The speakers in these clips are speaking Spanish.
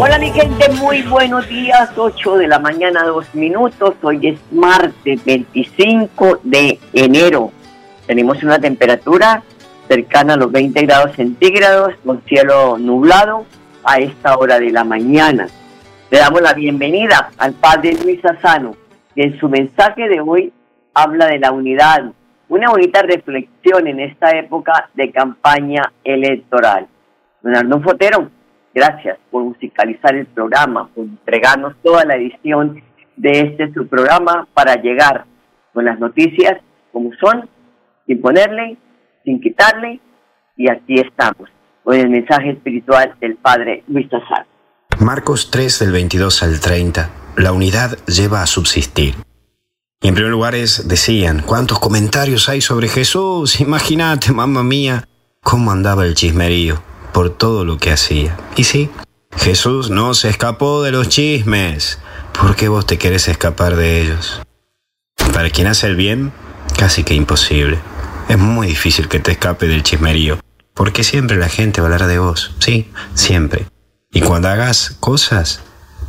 Hola mi gente, muy buenos días, 8 de la mañana, 2 minutos, hoy es martes 25 de enero. Tenemos una temperatura cercana a los 20 grados centígrados, con cielo nublado a esta hora de la mañana. Le damos la bienvenida al padre Luis Asano, que en su mensaje de hoy habla de la unidad, una bonita reflexión en esta época de campaña electoral. Don Arnulfo Fotero, Gracias por musicalizar el programa, por entregarnos toda la edición de este su programa para llegar con las noticias como son, sin ponerle, sin quitarle, y aquí estamos con el mensaje espiritual del Padre Luis Tazar. Marcos 3 del 22 al 30. La unidad lleva a subsistir. Y en primer lugar es, decían, ¿cuántos comentarios hay sobre Jesús? Imagínate, mamá mía, cómo andaba el chismerío por todo lo que hacía. Y sí, Jesús no se escapó de los chismes. ¿Por qué vos te querés escapar de ellos? Para quien hace el bien, casi que imposible. Es muy difícil que te escape del chismerío, porque siempre la gente hablará de vos, sí, siempre. Y cuando hagas cosas,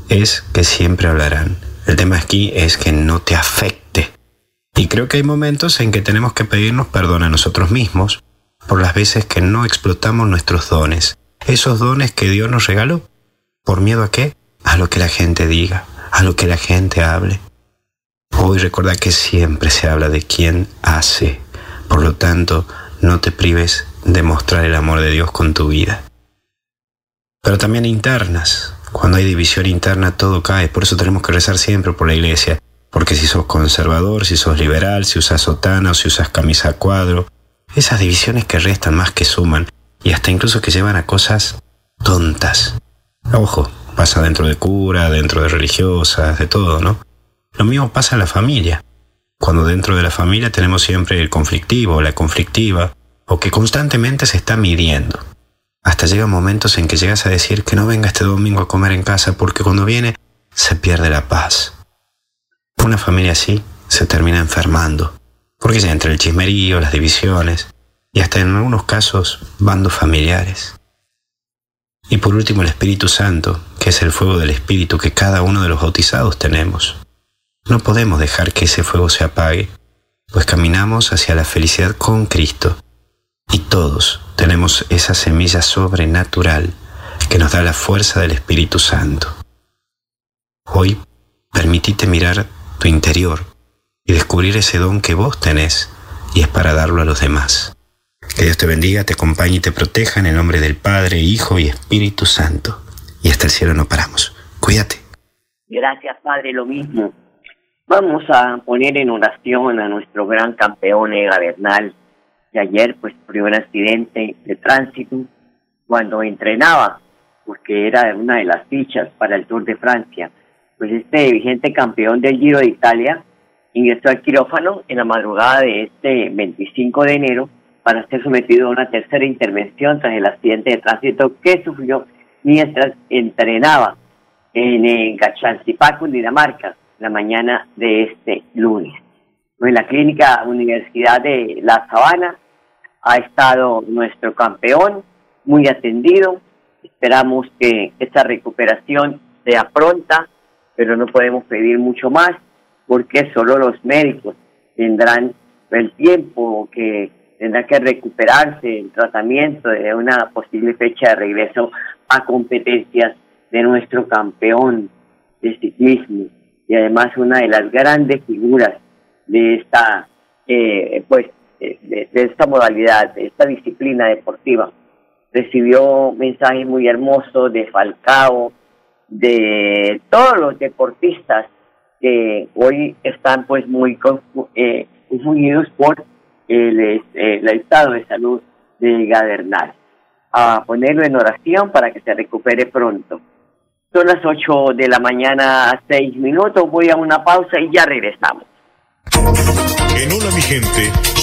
es que siempre hablarán. El tema aquí es que no te afecte. Y creo que hay momentos en que tenemos que pedirnos perdón a nosotros mismos por las veces que no explotamos nuestros dones, esos dones que Dios nos regaló. ¿Por miedo a qué? A lo que la gente diga, a lo que la gente hable. Hoy recuerda que siempre se habla de quien hace. Por lo tanto, no te prives de mostrar el amor de Dios con tu vida. Pero también internas. Cuando hay división interna todo cae. Por eso tenemos que rezar siempre por la iglesia. Porque si sos conservador, si sos liberal, si usas sotana o si usas camisa a cuadro, esas divisiones que restan más que suman y hasta incluso que llevan a cosas tontas. Ojo, pasa dentro de cura, dentro de religiosas, de todo, ¿no? Lo mismo pasa en la familia. Cuando dentro de la familia tenemos siempre el conflictivo, la conflictiva, o que constantemente se está midiendo. Hasta llegan momentos en que llegas a decir que no venga este domingo a comer en casa porque cuando viene se pierde la paz. Una familia así se termina enfermando, porque ya entre el chismerío, las divisiones y hasta en algunos casos bandos familiares. Y por último el Espíritu Santo, que es el fuego del Espíritu que cada uno de los bautizados tenemos. No podemos dejar que ese fuego se apague, pues caminamos hacia la felicidad con Cristo. Y todos tenemos esa semilla sobrenatural que nos da la fuerza del Espíritu Santo. Hoy, permitite mirar tu interior y descubrir ese don que vos tenés y es para darlo a los demás. Que Dios te bendiga, te acompañe y te proteja en el nombre del Padre, Hijo y Espíritu Santo. Y hasta el cielo no paramos. Cuídate. Gracias, Padre, lo mismo. Vamos a poner en oración a nuestro gran campeón Ega Bernal, que ayer pues sufrió un accidente de tránsito cuando entrenaba, porque era una de las fichas para el Tour de Francia. Pues este vigente campeón del Giro de Italia ingresó al quirófano en la madrugada de este 25 de enero para ser sometido a una tercera intervención tras el accidente de tránsito que sufrió mientras entrenaba en, en Dinamarca, la mañana de este lunes. En la clínica Universidad de La Sabana ha estado nuestro campeón, muy atendido. Esperamos que esta recuperación sea pronta, pero no podemos pedir mucho más porque solo los médicos tendrán el tiempo que tendrá que recuperarse el tratamiento de una posible fecha de regreso a competencias de nuestro campeón de ciclismo. Y además una de las grandes figuras de esta eh, pues de, esta modalidad de esta disciplina deportiva recibió mensajes muy hermosos de Falcao de todos los deportistas que hoy están pues muy eh, confundidos por el, el, estado de salud de Gadernal. A ponerlo en oración para que se recupere pronto. Son las 8 de la mañana, 6 minutos. Voy a una pausa y ya regresamos. En Hola mi gente,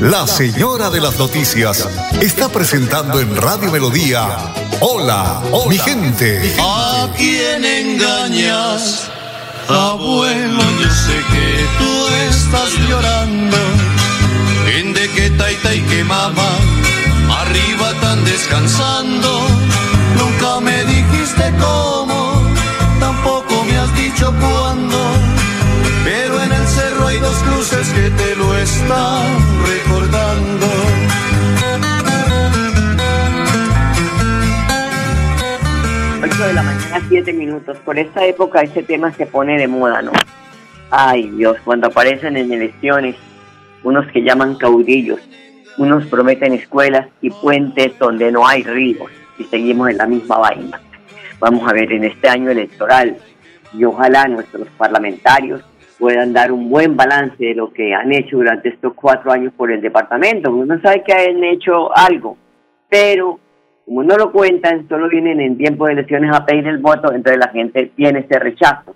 la señora de las noticias está presentando en Radio Melodía. Hola, mi gente. ¿A quién engañas? Abuelo, yo sé que tú estás llorando. En de que taita y que mamá, arriba tan descansando. Nunca me dijiste cómo, tampoco me has dicho cuándo. Pero en el cerro hay dos cruces que te lo están recordando. de la mañana, siete minutos. Por esta época ese tema se pone de moda, ¿no? Ay Dios, cuando aparecen en elecciones unos que llaman caudillos, unos prometen escuelas y puentes donde no hay ríos y seguimos en la misma vaina. Vamos a ver en este año electoral y ojalá nuestros parlamentarios puedan dar un buen balance de lo que han hecho durante estos cuatro años por el departamento. Uno sabe que han hecho algo, pero como no lo cuentan, solo vienen en tiempo de elecciones a pedir el voto, entonces la gente tiene ese rechazo.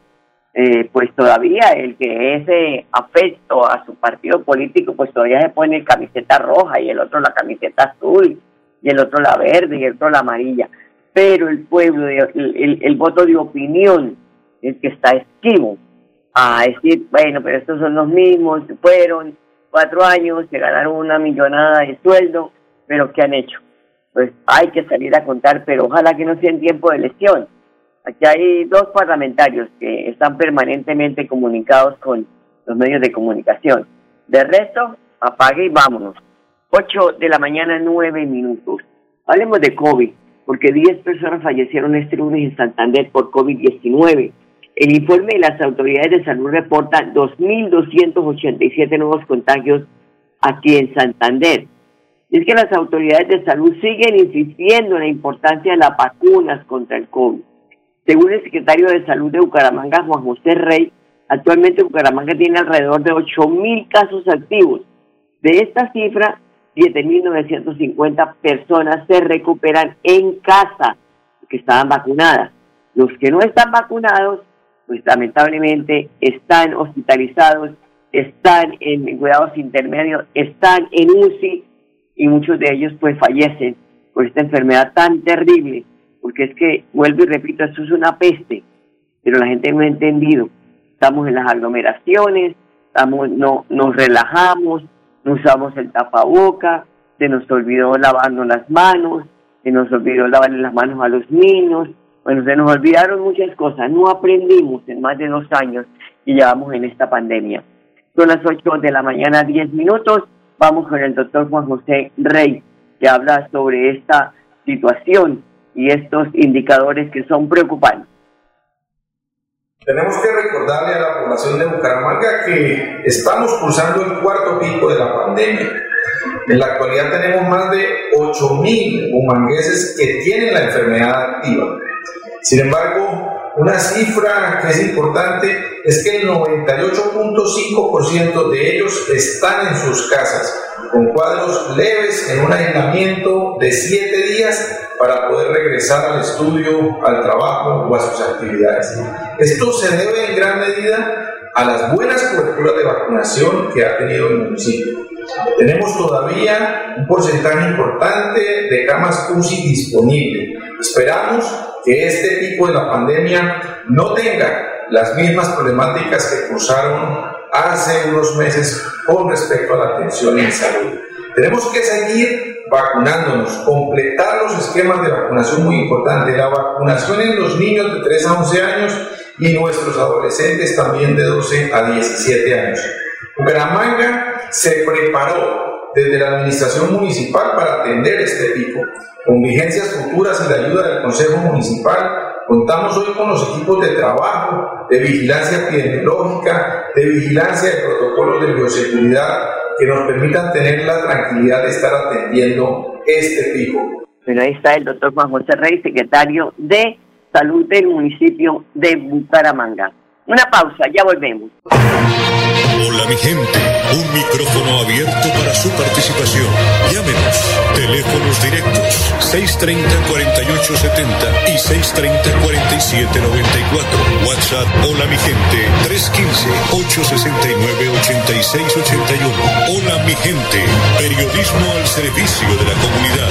Eh, pues todavía el que ese afecto a su partido político, pues todavía se pone camiseta roja y el otro la camiseta azul y el otro la verde y el otro la amarilla. Pero el pueblo, el, el voto de opinión, el que está esquivo, a decir, bueno, pero estos son los mismos, fueron cuatro años, se ganaron una millonada de sueldo, pero ¿qué han hecho? Pues hay que salir a contar, pero ojalá que no sea en tiempo de elección. Aquí hay dos parlamentarios que están permanentemente comunicados con los medios de comunicación. De resto, apague y vámonos. Ocho de la mañana, nueve minutos. Hablemos de COVID, porque diez personas fallecieron este lunes en Santander por COVID-19 el informe de las autoridades de salud reporta 2.287 nuevos contagios aquí en Santander. es que las autoridades de salud siguen insistiendo en la importancia de las vacunas contra el COVID. Según el secretario de Salud de Bucaramanga, Juan José Rey, actualmente Bucaramanga tiene alrededor de 8.000 casos activos. De esta cifra, 7.950 personas se recuperan en casa que estaban vacunadas. Los que no están vacunados pues lamentablemente están hospitalizados, están en cuidados intermedios, están en UCI y muchos de ellos pues fallecen por esta enfermedad tan terrible, porque es que, vuelvo y repito, esto es una peste, pero la gente no ha entendido. Estamos en las aglomeraciones, estamos, no, nos relajamos, no usamos el tapaboca, se nos olvidó lavarnos las manos, se nos olvidó lavarle las manos a los niños, bueno, se nos olvidaron muchas cosas, no aprendimos en más de dos años y llevamos en esta pandemia. Son las 8 de la mañana, 10 minutos. Vamos con el doctor Juan José Rey, que habla sobre esta situación y estos indicadores que son preocupantes. Tenemos que recordarle a la población de Bucaramanga que estamos cursando el cuarto pico de la pandemia En la actualidad tenemos más de 8.000 humangueses que tienen la enfermedad activa. Sin embargo, una cifra que es importante es que el 98.5% de ellos están en sus casas, con cuadros leves en un aislamiento de 7 días para poder regresar al estudio, al trabajo o a sus actividades. Esto se debe en gran medida a las buenas coberturas de vacunación que ha tenido el municipio. Tenemos todavía un porcentaje importante de camas UCI disponibles. Esperamos que este tipo de la pandemia no tenga las mismas problemáticas que cruzaron hace unos meses con respecto a la atención en salud. Tenemos que seguir vacunándonos, completar los esquemas de vacunación muy importante, la vacunación en los niños de 3 a 11 años y nuestros adolescentes también de 12 a 17 años. Bucaramanga se preparó desde la administración municipal para atender este pico. Con vigencias futuras y la ayuda del Consejo Municipal, contamos hoy con los equipos de trabajo, de vigilancia epidemiológica, de vigilancia de protocolos de bioseguridad que nos permitan tener la tranquilidad de estar atendiendo este pico. Bueno, ahí está el doctor Juan José Rey, secretario de Salud del municipio de Bucaramanga. Una pausa, ya volvemos. Hola mi gente, un micrófono abierto para su participación. Llámenos, teléfonos directos 630-4870 y 630-4794. WhatsApp, hola mi gente, 315-869-8681. Hola mi gente, periodismo al servicio de la comunidad.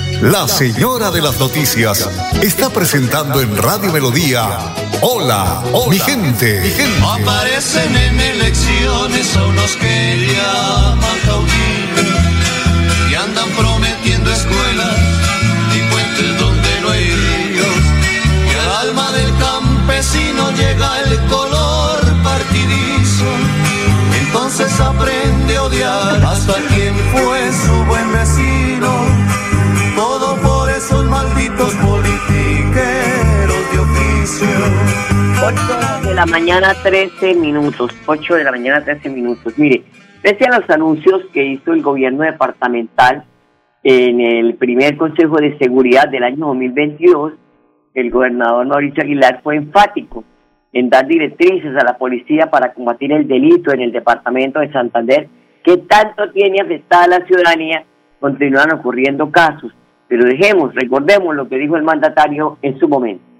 la señora de las noticias, está presentando en Radio Melodía. Hola, mi gente, mi gente. Aparecen en elecciones a unos que llaman caudillos y andan prometiendo escuelas y puentes donde no hay la mañana, 13 minutos. 8 de la mañana, 13 minutos. Mire, pese a los anuncios que hizo el gobierno departamental en el primer Consejo de Seguridad del año 2022, el gobernador Mauricio Aguilar fue enfático en dar directrices a la policía para combatir el delito en el departamento de Santander, que tanto tiene afectada a la ciudadanía, continúan ocurriendo casos. Pero dejemos, recordemos lo que dijo el mandatario en su momento.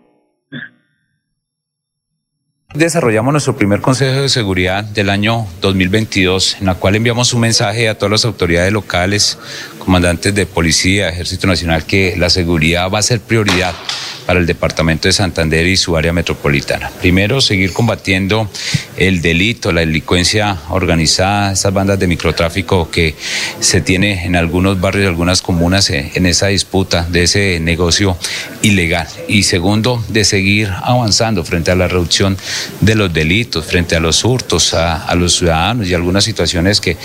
Desarrollamos nuestro primer Consejo de Seguridad del año 2022, en la cual enviamos un mensaje a todas las autoridades locales, comandantes de policía, Ejército Nacional, que la seguridad va a ser prioridad para el Departamento de Santander y su área metropolitana. Primero, seguir combatiendo el delito, la delincuencia organizada, esas bandas de microtráfico que se tiene en algunos barrios, algunas comunas, eh, en esa disputa de ese negocio ilegal. Y segundo, de seguir avanzando frente a la reducción de los delitos, frente a los hurtos a, los ciudadanos y algunas situaciones que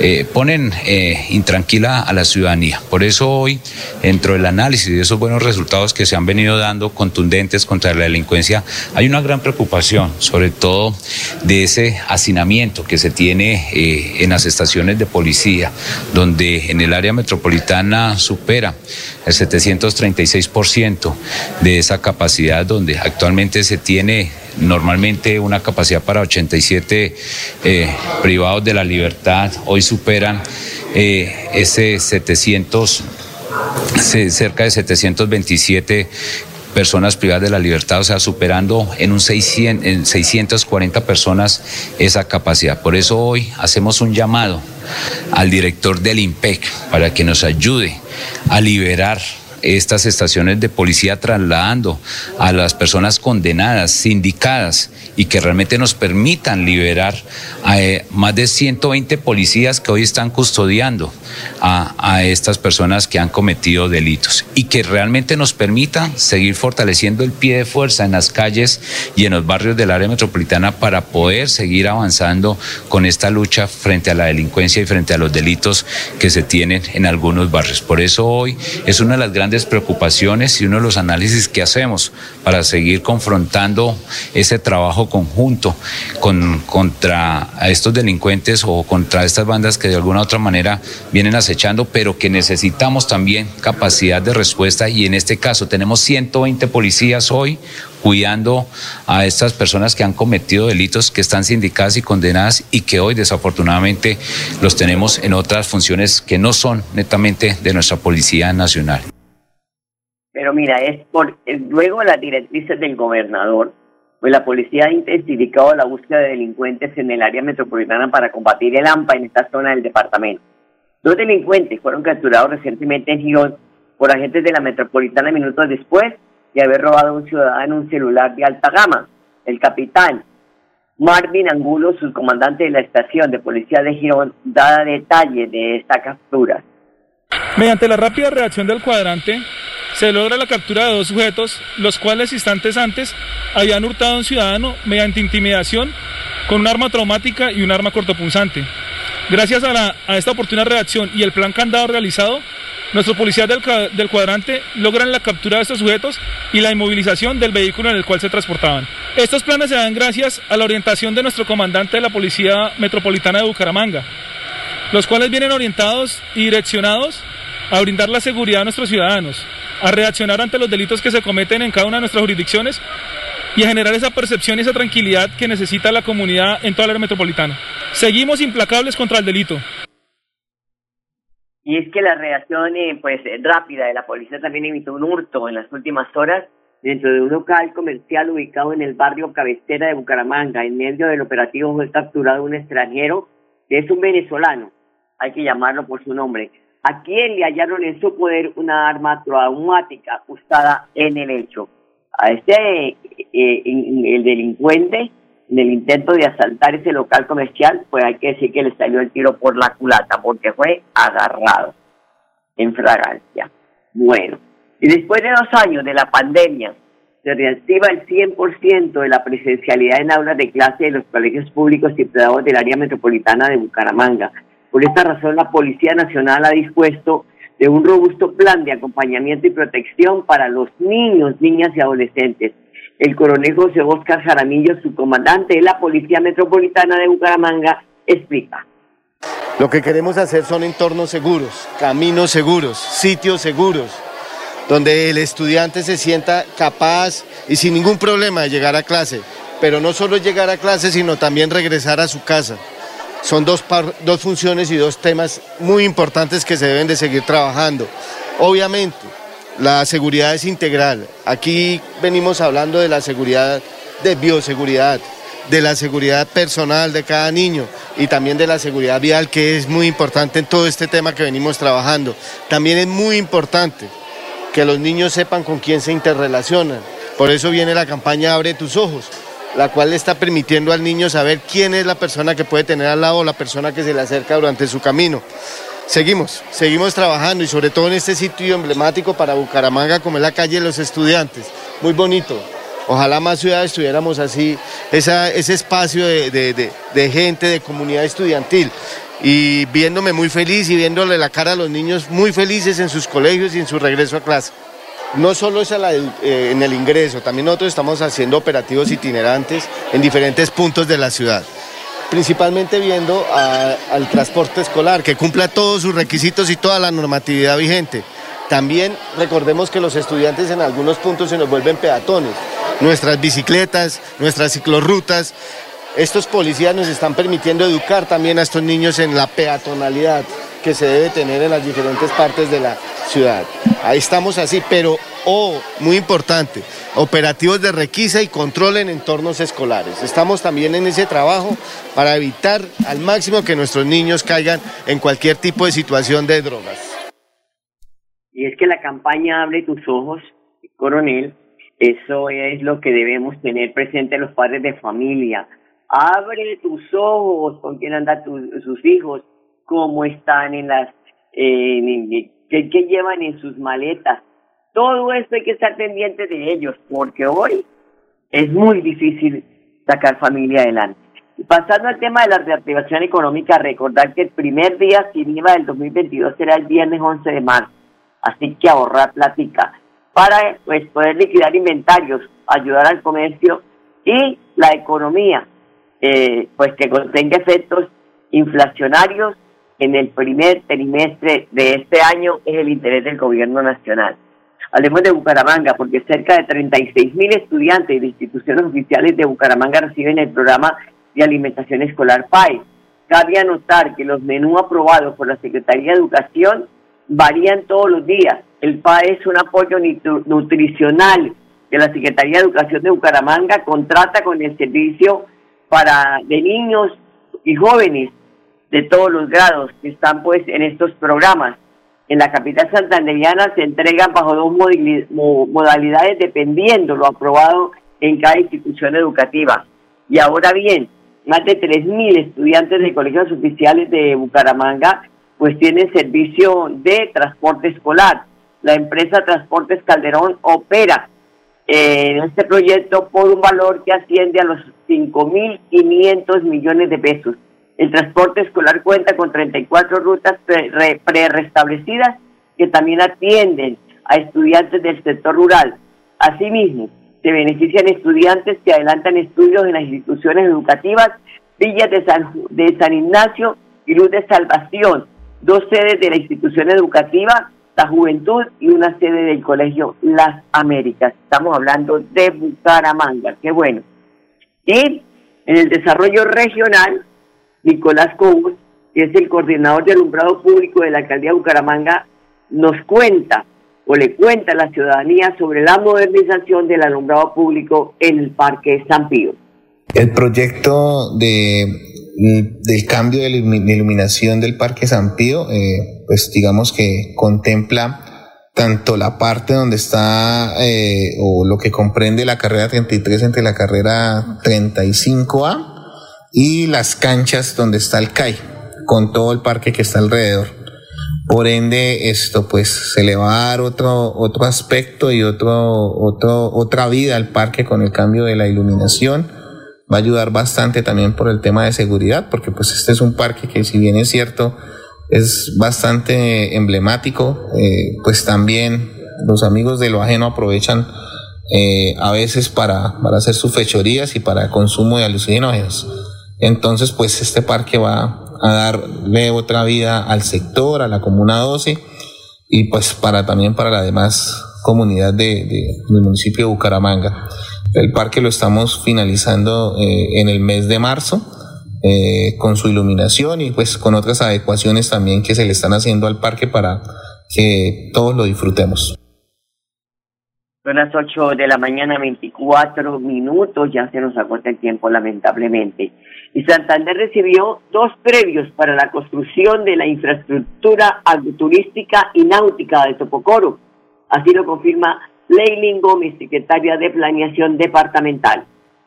eh, ponen eh, intranquila a la ciudadanía. Por eso hoy, dentro del análisis de esos buenos resultados que se han venido dando contundentes contra la delincuencia, hay una gran preocupación, sobre todo de ese hacinamiento que se tiene eh, en las estaciones de policía, donde en el área metropolitana supera el 736% de esa capacidad, donde actualmente se tiene normalmente una capacidad para 87 eh, privados de la libertad, hoy superan eh, ese 700, se- cerca de 727 personas privadas de la libertad, o sea, superando en un 600, en 640 personas esa capacidad. Por eso hoy hacemos un llamado al director del IMPEC para que nos ayude a liberar estas estaciones de policía trasladando a las personas condenadas, sindicadas y que realmente nos permitan liberar a eh, más de 120 policías que hoy están custodiando a, a estas personas que han cometido delitos y que realmente nos permitan seguir fortaleciendo el pie de fuerza en las calles y en los barrios del área metropolitana para poder seguir avanzando con esta lucha frente a la delincuencia y frente a los delitos que se tienen en algunos barrios. Por eso hoy es una de las grandes preocupaciones y uno de los análisis que hacemos para seguir confrontando ese trabajo conjunto con, contra estos delincuentes o contra estas bandas que de alguna u otra manera vienen acechando, pero que necesitamos también capacidad de respuesta y en este caso tenemos 120 policías hoy cuidando a estas personas que han cometido delitos, que están sindicadas y condenadas y que hoy desafortunadamente los tenemos en otras funciones que no son netamente de nuestra Policía Nacional. Mira, es por luego las directrices del gobernador, pues la policía ha intensificado la búsqueda de delincuentes en el área metropolitana para combatir el AMPA en esta zona del departamento. Dos delincuentes fueron capturados recientemente en Girón por agentes de la metropolitana minutos después de haber robado a un ciudadano un celular de alta gama. El capitán Marvin Angulo, subcomandante de la estación de policía de Girón, da detalles de esta captura. Mediante la rápida reacción del cuadrante, se logra la captura de dos sujetos, los cuales instantes antes habían hurtado a un ciudadano mediante intimidación con un arma traumática y un arma cortopunzante. Gracias a, la, a esta oportuna reacción y el plan candado realizado, Nuestros policías del, del, cuadrante logran la captura de estos sujetos y la inmovilización del vehículo en el cual se transportaban. Estos planes se dan gracias a la orientación de nuestro comandante de la Policía Metropolitana de Bucaramanga, los cuales vienen orientados y direccionados a brindar la seguridad a nuestros ciudadanos, a reaccionar ante los delitos que se cometen en cada una de nuestras jurisdicciones y a generar esa percepción y esa tranquilidad que necesita la comunidad en toda la área metropolitana. Seguimos implacables contra el delito. Y es que la reacción eh, pues rápida de la policía también evitó un hurto en las últimas horas dentro de un local comercial ubicado en el barrio Cabecera de Bucaramanga. En medio del operativo fue capturado un extranjero que es un venezolano, hay que llamarlo por su nombre, a quien le hallaron en su poder una arma traumática usada en el hecho. A este, eh, el delincuente en el intento de asaltar ese local comercial, pues hay que decir que le salió el tiro por la culata, porque fue agarrado en fragancia. Bueno, y después de dos años de la pandemia, se reactiva el 100% de la presencialidad en aulas de clase de los colegios públicos y privados del área metropolitana de Bucaramanga. Por esta razón, la Policía Nacional ha dispuesto de un robusto plan de acompañamiento y protección para los niños, niñas y adolescentes el coronel José Oscar Jaramillo, su comandante de la Policía Metropolitana de Bucaramanga, explica. Lo que queremos hacer son entornos seguros, caminos seguros, sitios seguros, donde el estudiante se sienta capaz y sin ningún problema de llegar a clase. Pero no solo llegar a clase, sino también regresar a su casa. Son dos, dos funciones y dos temas muy importantes que se deben de seguir trabajando. Obviamente, la seguridad es integral. Aquí venimos hablando de la seguridad de bioseguridad, de la seguridad personal de cada niño y también de la seguridad vial, que es muy importante en todo este tema que venimos trabajando. También es muy importante que los niños sepan con quién se interrelacionan. Por eso viene la campaña Abre tus ojos, la cual le está permitiendo al niño saber quién es la persona que puede tener al lado o la persona que se le acerca durante su camino. Seguimos, seguimos trabajando y sobre todo en este sitio emblemático para Bucaramanga como es la calle de los estudiantes. Muy bonito. Ojalá más ciudades tuviéramos así ese espacio de, gente, de comunidad estudiantil. Y viéndome muy feliz y viéndole la cara a los niños muy felices en sus colegios y en su regreso a clase. No solo es eh, en el ingreso, también nosotros estamos haciendo operativos itinerantes en diferentes puntos de la ciudad principalmente viendo al transporte escolar, que cumpla todos sus requisitos y toda la normatividad vigente. También recordemos que los estudiantes en algunos puntos se nos vuelven peatones. Nuestras bicicletas, nuestras ciclorrutas, estos policías nos están permitiendo educar también a estos niños en la peatonalidad que se debe tener en las diferentes partes de la ciudad. Ahí estamos así, pero, oh, muy importante, operativos de requisa y control en entornos escolares. Estamos también en ese trabajo para evitar al máximo que nuestros niños caigan en cualquier tipo de situación de drogas. Y es que la campaña Abre tus ojos, coronel, eso es lo que debemos tener presente los padres de familia. Abre tus ojos con quién andan sus hijos, cómo están en las, eh, qué, qué llevan en sus maletas. Todo esto hay que estar pendiente de ellos, porque hoy es muy difícil sacar familia adelante. Y pasando al tema de la reactivación económica, recordar que el primer día sin IVA del 2022 será el viernes 11 de marzo. Así que ahorrar plática para pues, poder liquidar inventarios, ayudar al comercio y la economía, eh, pues que contenga efectos inflacionarios en el primer trimestre de este año es el interés del gobierno nacional. Hablemos de Bucaramanga, porque cerca de 36 mil estudiantes de instituciones oficiales de Bucaramanga reciben el programa de alimentación escolar PAE. Cabe anotar que los menús aprobados por la Secretaría de Educación varían todos los días. El PAE es un apoyo nutricional que la Secretaría de Educación de Bucaramanga contrata con el servicio para de niños y jóvenes de todos los grados que están pues en estos programas. En la capital santanderiana se entregan bajo dos modalidades dependiendo lo aprobado en cada institución educativa. Y ahora bien, más de 3.000 estudiantes de colegios oficiales de Bucaramanga pues tienen servicio de transporte escolar. La empresa Transportes Calderón opera eh, en este proyecto por un valor que asciende a los 5.500 millones de pesos. El transporte escolar cuenta con 34 rutas pre-restablecidas que también atienden a estudiantes del sector rural. Asimismo, se benefician estudiantes que adelantan estudios en las instituciones educativas Villas de San, de San Ignacio y Luz de Salvación, dos sedes de la institución educativa, la Juventud y una sede del Colegio Las Américas. Estamos hablando de Bucaramanga, qué bueno. Y en el desarrollo regional, Nicolás Cobos, que es el coordinador de alumbrado público de la alcaldía de Bucaramanga, nos cuenta o le cuenta a la ciudadanía sobre la modernización del alumbrado público en el Parque San Pío. El proyecto de, del cambio de iluminación del Parque San Pío, eh, pues digamos que contempla tanto la parte donde está eh, o lo que comprende la carrera 33 entre la carrera 35A y las canchas donde está el CAI, con todo el parque que está alrededor. Por ende, esto pues se le va a dar otro, otro aspecto y otro, otro, otra vida al parque con el cambio de la iluminación. Va a ayudar bastante también por el tema de seguridad, porque pues este es un parque que si bien es cierto, es bastante emblemático, eh, pues también los amigos de lo ajeno aprovechan eh, a veces para, para hacer sus fechorías y para consumo de alucinógenos. Entonces, pues este parque va a darle otra vida al sector, a la Comuna 12 y pues para también para la demás comunidad de, del municipio de Bucaramanga. El parque lo estamos finalizando eh, en el mes de marzo eh, con su iluminación y pues con otras adecuaciones también que se le están haciendo al parque para que todos lo disfrutemos. Son las 8 de la mañana, 24 minutos, ya se nos agota el tiempo lamentablemente. Y Santander recibió dos previos para la construcción de la infraestructura agroturística y náutica de Topocoro. Así lo confirma Leilin Gómez, secretaria de Planeación Departamental.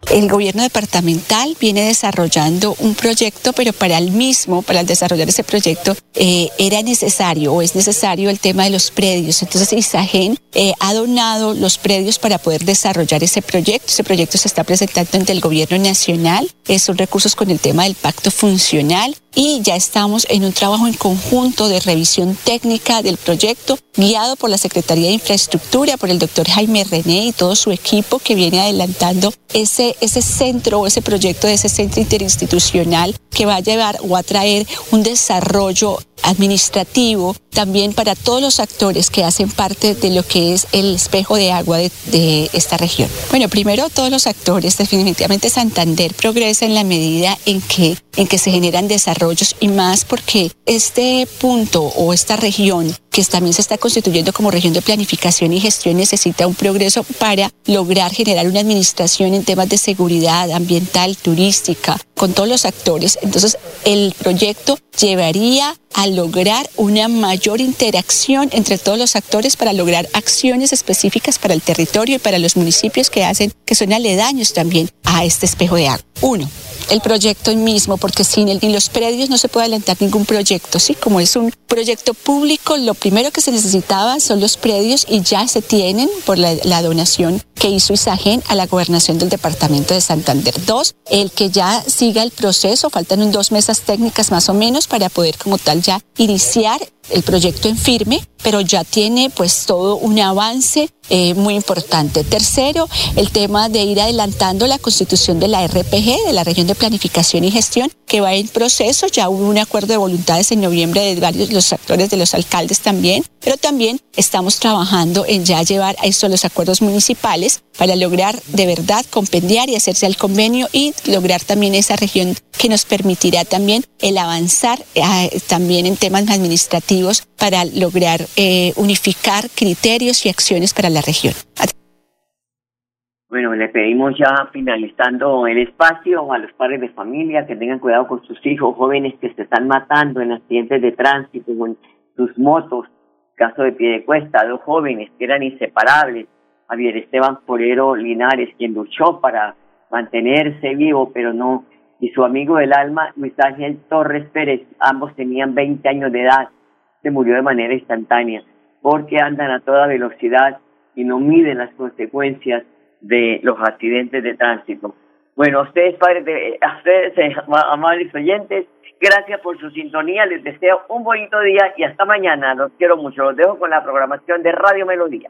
El gobierno departamental viene desarrollando un proyecto, pero para el mismo, para desarrollar ese proyecto, eh, era necesario o es necesario el tema de los predios. Entonces, Isagen eh, ha donado los predios para poder desarrollar ese proyecto. Ese proyecto se está presentando ante el gobierno nacional. Eh, son recursos con el tema del pacto funcional y ya estamos en un trabajo en conjunto de revisión técnica del proyecto guiado por la Secretaría de Infraestructura, por el doctor Jaime René y todo su equipo que viene adelantando ese, ese centro o ese proyecto de ese centro interinstitucional que va a llevar o a traer un desarrollo administrativo también para todos los actores que hacen parte de lo que es el espejo de agua de, esta región. Bueno, primero todos los actores, definitivamente Santander progresa en la medida en que, en que se generan desarrollos desarrollos y más porque este punto o esta región que también se está constituyendo como región de planificación y gestión necesita un progreso para lograr generar una administración en temas de seguridad ambiental, turística, con todos los actores. Entonces, el proyecto llevaría a lograr una mayor interacción entre todos los actores para lograr acciones específicas para el territorio y para los municipios que hacen, que son aledaños también a este espejo de agua. Uno, el proyecto mismo, porque sin el, los predios no se puede adelantar ningún proyecto, ¿sí? Como es un proyecto público, lo primero que se necesitaba son los predios y ya se tienen por la, la donación que hizo Isagen a la gobernación del departamento de Santander. Dos, el que ya siga el proceso, faltan dos mesas técnicas más o menos para poder como tal ya iniciar el proyecto en firme, pero ya tiene pues todo un avance eh, muy importante. Tercero, el tema de ir adelantando la constitución de la RPG, de la región de planificación y gestión, que va en proceso. Ya hubo un acuerdo de voluntades en noviembre de varios los actores, de los alcaldes también, pero también estamos trabajando en ya llevar a esto los acuerdos municipales para lograr de verdad compendiar y hacerse el convenio y lograr también esa región que nos permitirá también el avanzar eh, también en temas administrativos para lograr eh, unificar criterios y acciones para la región. Bueno, le pedimos ya finalizando el espacio a los padres de familia que tengan cuidado con sus hijos jóvenes que se están matando en accidentes de tránsito, con sus motos. Caso de pie de cuesta, dos jóvenes que eran inseparables. Javier Esteban Porero Linares, quien luchó para mantenerse vivo, pero no. Y su amigo del alma, Luis Ángel Torres Pérez, ambos tenían 20 años de edad. Se murió de manera instantánea porque andan a toda velocidad y no miden las consecuencias de los accidentes de tránsito. Bueno, a ustedes, padres, de, ustedes, eh, amables oyentes, gracias por su sintonía. Les deseo un bonito día y hasta mañana. Los quiero mucho. Los dejo con la programación de Radio Melodía.